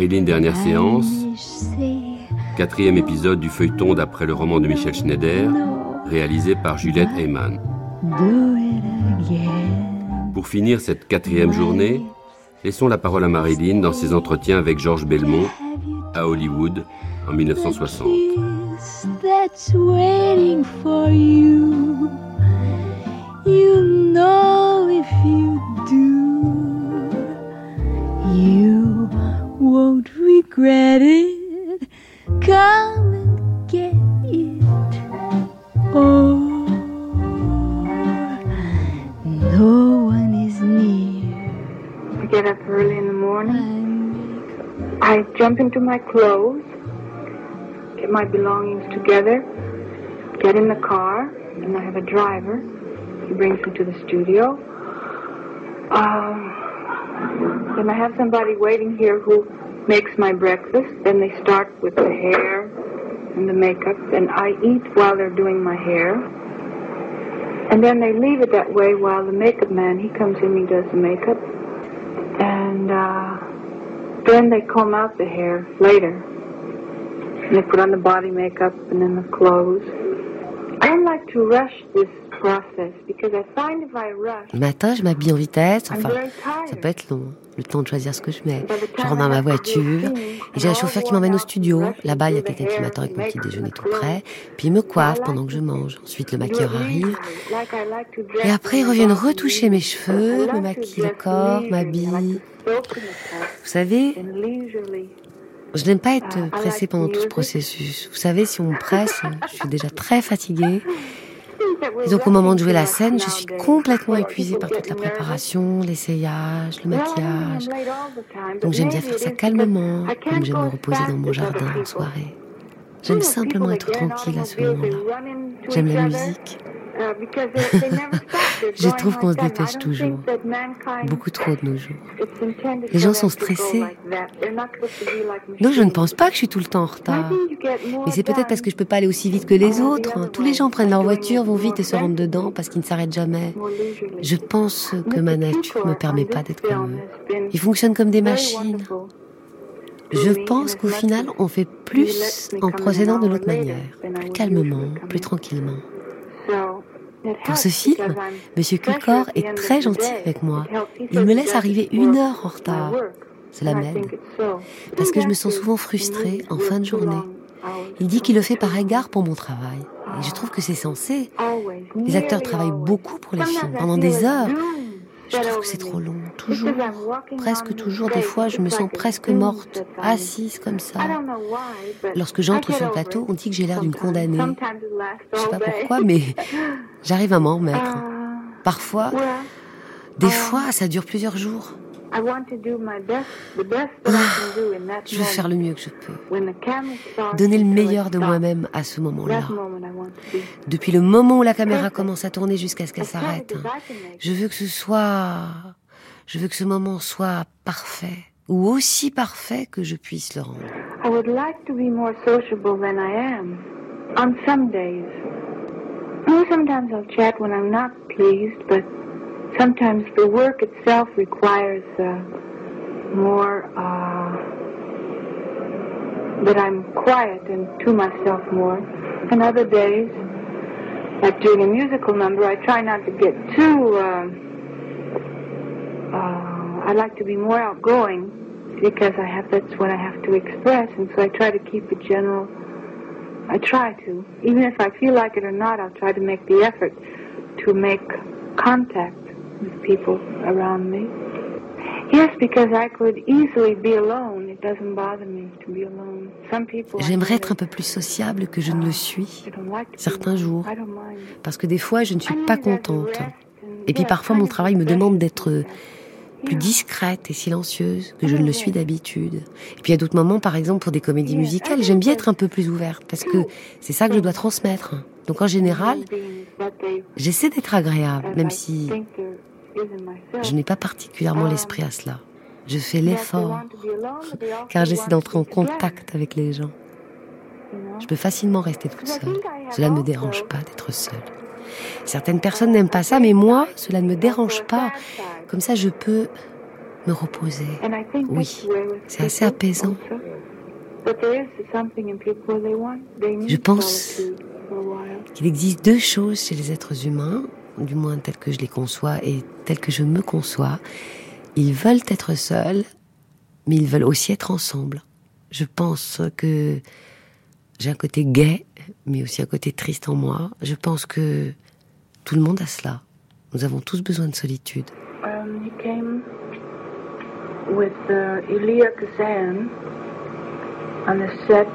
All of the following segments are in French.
Marilyn Dernière Séance, quatrième épisode du feuilleton d'après le roman de Michel Schneider, réalisé par Juliette Heyman. Pour finir cette quatrième journée, laissons la parole à Marilyn dans ses entretiens avec Georges Belmont à Hollywood en 1960. kiss that's waiting for you. You know into my clothes, get my belongings together, get in the car, and I have a driver. He brings me to the studio. Um, then I have somebody waiting here who makes my breakfast. Then they start with the hair and the makeup, and I eat while they're doing my hair. And then they leave it that way while the makeup man, he comes in, he does the makeup. And uh, then they comb out the hair later. And they put on the body makeup and then the clothes. I don't like to rush this matin, je m'habille en vitesse, enfin, ça peut être long, le temps de choisir ce que je mets. Je rentre dans I ma voiture, et j'ai un chauffeur qui m'emmène au studio. Là-bas, il y a quelqu'un qui m'attend avec mon petit déjeuner tout prêt, puis il me coiffe pendant que je mange. Ensuite, le maquilleur arrive. Et après, ils my reviennent retoucher mes cheveux, me maquillent le corps, m'habillent. Vous savez, je n'aime pas être I pressée pendant tout ce processus. Vous savée, si on me presse, je suis déjà très fatiguée. Donc au moment de jouer la scène, je suis complètement épuisée par toute la préparation, l'essayage, le maquillage. Donc j'aime bien faire ça calmement, comme j'aime me reposer dans mon jardin en soirée. J'aime simplement être tranquille à ce moment-là. J'aime la musique. uh. They're Je trouve qu'on se dépêche toujours. Beaucoup trop de nos jours. Les gens sont stressés. Donc je ne pense pas que je suis tout le temps en retard. Mais c'est peut-être parce que je peux pas aller aussi vite que les autres. hein. Tous les gens prennent leur voiture, vont vite et se rendent dedans parce qu'ils ne s'arrêtent jamais. Je pense que ma nature me permet pas d'être comme eux. Ils Il fonctionnent comme des machines. Je pense qu'au final, on fait plus en procédant de l'autre manière, plus calmement, plus tranquillement. Pour ce film, Monsieur Culcor est très gentil avec moi. Il me laisse arriver une heure en retard. Cela m'aide, parce que je me sens souvent frustrée en fin de journée. Il dit qu'il le fait par égard pour mon travail. Et je trouve que c'est censé. Les acteurs travaillent beaucoup pour les films, pendant des heures. Je trouve que c'est trop long, toujours. Presque toujours, des fois, je me sens presque morte, assise comme ça. Lorsque j'entre sur le plateau, on dit que j'ai l'air d'une condamnée. Je sais pas pourquoi, mais j'arrive à m'en remettre. Parfois, des fois, ça dure plusieurs jours. Je veux faire le mieux que je peux. Donner le meilleur de moi-même à ce moment-là. Depuis le moment où la caméra commence à tourner jusqu'à ce qu'elle s'arrête. Je veux que ce soit... Je veux que ce moment soit parfait. Ou aussi parfait que je puisse le rendre. I would like to be more sociable than I am on some days. Sometimes I'll chat when I'm not pleased, but sometimes the work itself requires uh, more uh, that I'm quiet and to myself more. And other days, like doing a musical number, I try not to get too. Uh, uh, I like to be more outgoing because I have that's what I have to express, and so I try to keep it general. I try to, even if I feel like it or not, I'll try to make the effort to make contact with people around me. Yes, because I could easily be alone. It doesn't bother me to be alone. Some people. J'aimerais être un peu plus sociable que je ne le suis, certains jours, parce que des fois je ne suis pas contente. Et puis parfois mon travail me demande d'être that. plus discrète et silencieuse que je ne le suis d'habitude. Et puis a d'autres moments, par exemple pour des comédies musicales, j'aime bien être un peu plus ouverte parce que c'est ça que je dois transmettre. Donc en général, j'essaie d'être agréable, même si je n'ai pas particulièrement l'esprit à cela. Je fais l'effort car j'essaie d'entrer en contact avec les gens. Je peux facilement rester toute seule. Cela ne me dérange pas d'être seule. Certaines personnes n'aiment pas ça, mais moi, cela ne me dérange pas. Comme ça, je peux me reposer. Oui, c'est assez apaisant. Je pense qu'il existe deux choses chez les êtres humains, du moins telles que je les conçois et telles que je me conçois. Ils veulent être seuls, mais ils veulent aussi être ensemble. Je pense que j'ai un côté gai, mais aussi un côté triste en moi. Je pense que tout le monde a cela. Nous avons tous besoin de solitude. Kazan set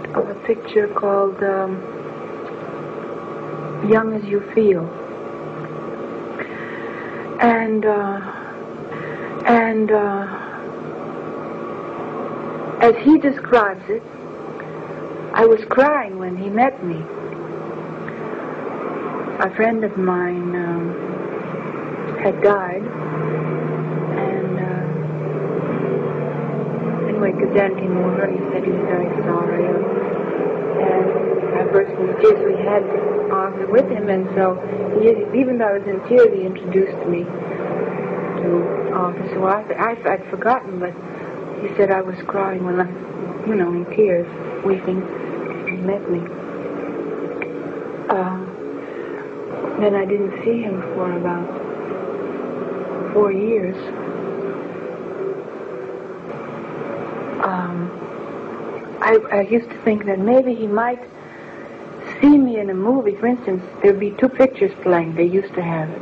Young as You Feel. And, uh, and uh, as he describes it, I was crying when he met me. A friend of mine um, had died, and uh, anyway, Gazan came over. He said he was very sorry, and Burst into. We had Arthur with him, and so he, even though I was in tears, he introduced me to Arthur. So I, I, I'd forgotten, but he said I was crying when I, you know, in tears, weeping. He met me. Uh, then I didn't see him for about four years. Um, I, I used to think that maybe he might see me in a movie. For instance, there'd be two pictures playing. They used to have it.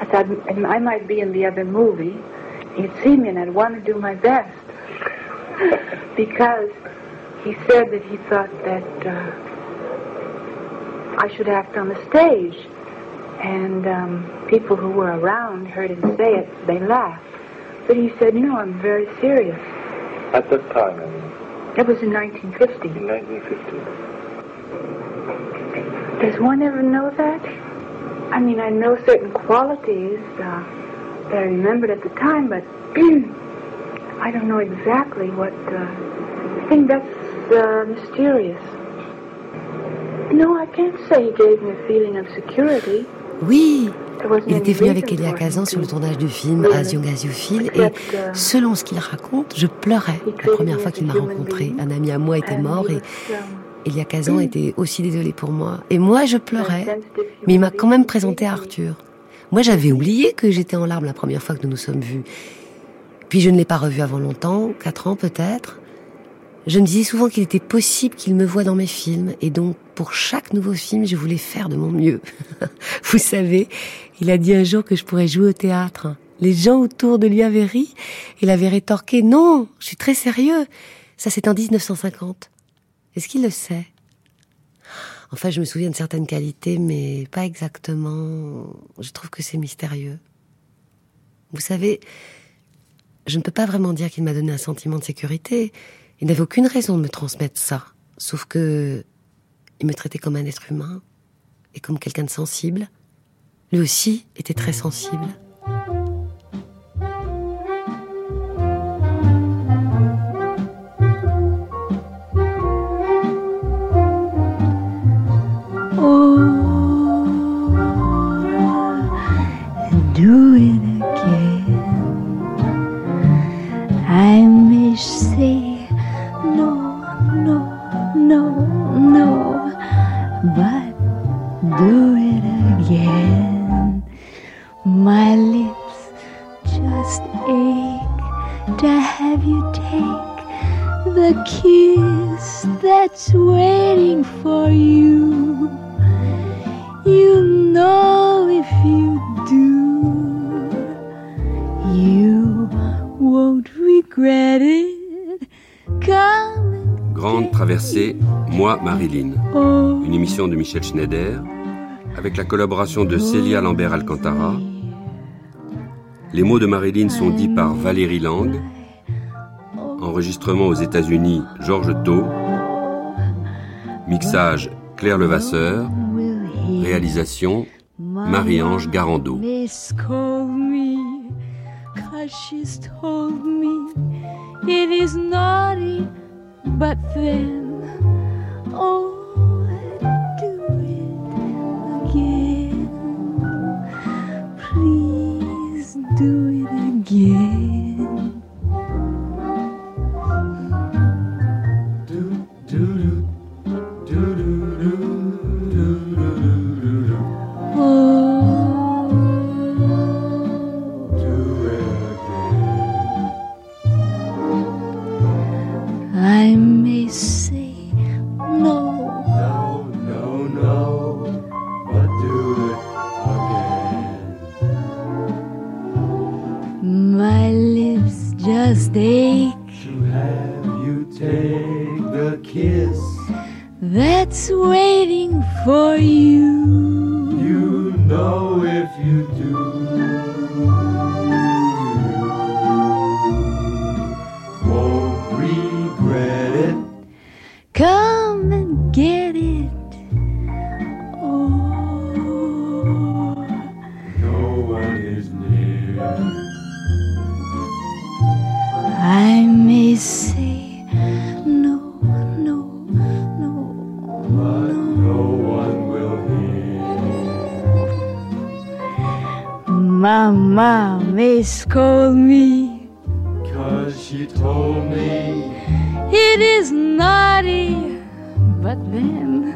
I thought I might be in the other movie. He'd see me, and I'd want to do my best because he said that he thought that uh, I should act on the stage. And um, people who were around heard him say it. They laughed. But he said, no, I'm very serious. At that time, I mean? That was in 1950. In 1950. Does one ever know that? I mean, I know certain qualities uh, that I remembered at the time, but I don't know exactly what. Uh, I think that's uh, mysterious. No, I can't say he gave me a feeling of security. Oui, il était venu avec Elia Kazan sur le tournage du film As Young As You Feel et selon ce qu'il raconte, je pleurais la première fois qu'il m'a rencontré. Un ami à moi était mort et Elia Kazan était aussi désolé pour moi. Et moi, je pleurais, mais il m'a quand même présenté à Arthur. Moi, j'avais oublié que j'étais en larmes la première fois que nous nous sommes vus. Puis je ne l'ai pas revu avant longtemps, quatre ans peut-être. Je me disais souvent qu'il était possible qu'il me voie dans mes films, et donc pour chaque nouveau film, je voulais faire de mon mieux. Vous savez, il a dit un jour que je pourrais jouer au théâtre. Les gens autour de lui avaient ri. Il avait rétorqué Non, je suis très sérieux. Ça, c'est en 1950. Est-ce qu'il le sait? Enfin, je me souviens de certaines qualités, mais pas exactement. Je trouve que c'est mystérieux. Vous savez, je ne peux pas vraiment dire qu'il m'a donné un sentiment de sécurité. Il n'avait aucune raison de me transmettre ça, sauf que il me traitait comme un être humain et comme quelqu'un de sensible. Lui aussi était très sensible. do it again. I may say no, no, no, no, but do it again. My lips just ache to have you take the kiss that's waiting for you. You know if you Moi, Marilyn, une émission de Michel Schneider, avec la collaboration de Célia Lambert-Alcantara. Les mots de Marilyn sont dits par Valérie Lang. Enregistrement aux États-Unis, Georges Thau. Mixage, Claire Levasseur. Réalisation, Marie-Ange Garando. It is naughty but thin. To have you take the kiss that's waiting for you. You know if you do, scold me. Cause she told me It is naughty, but then,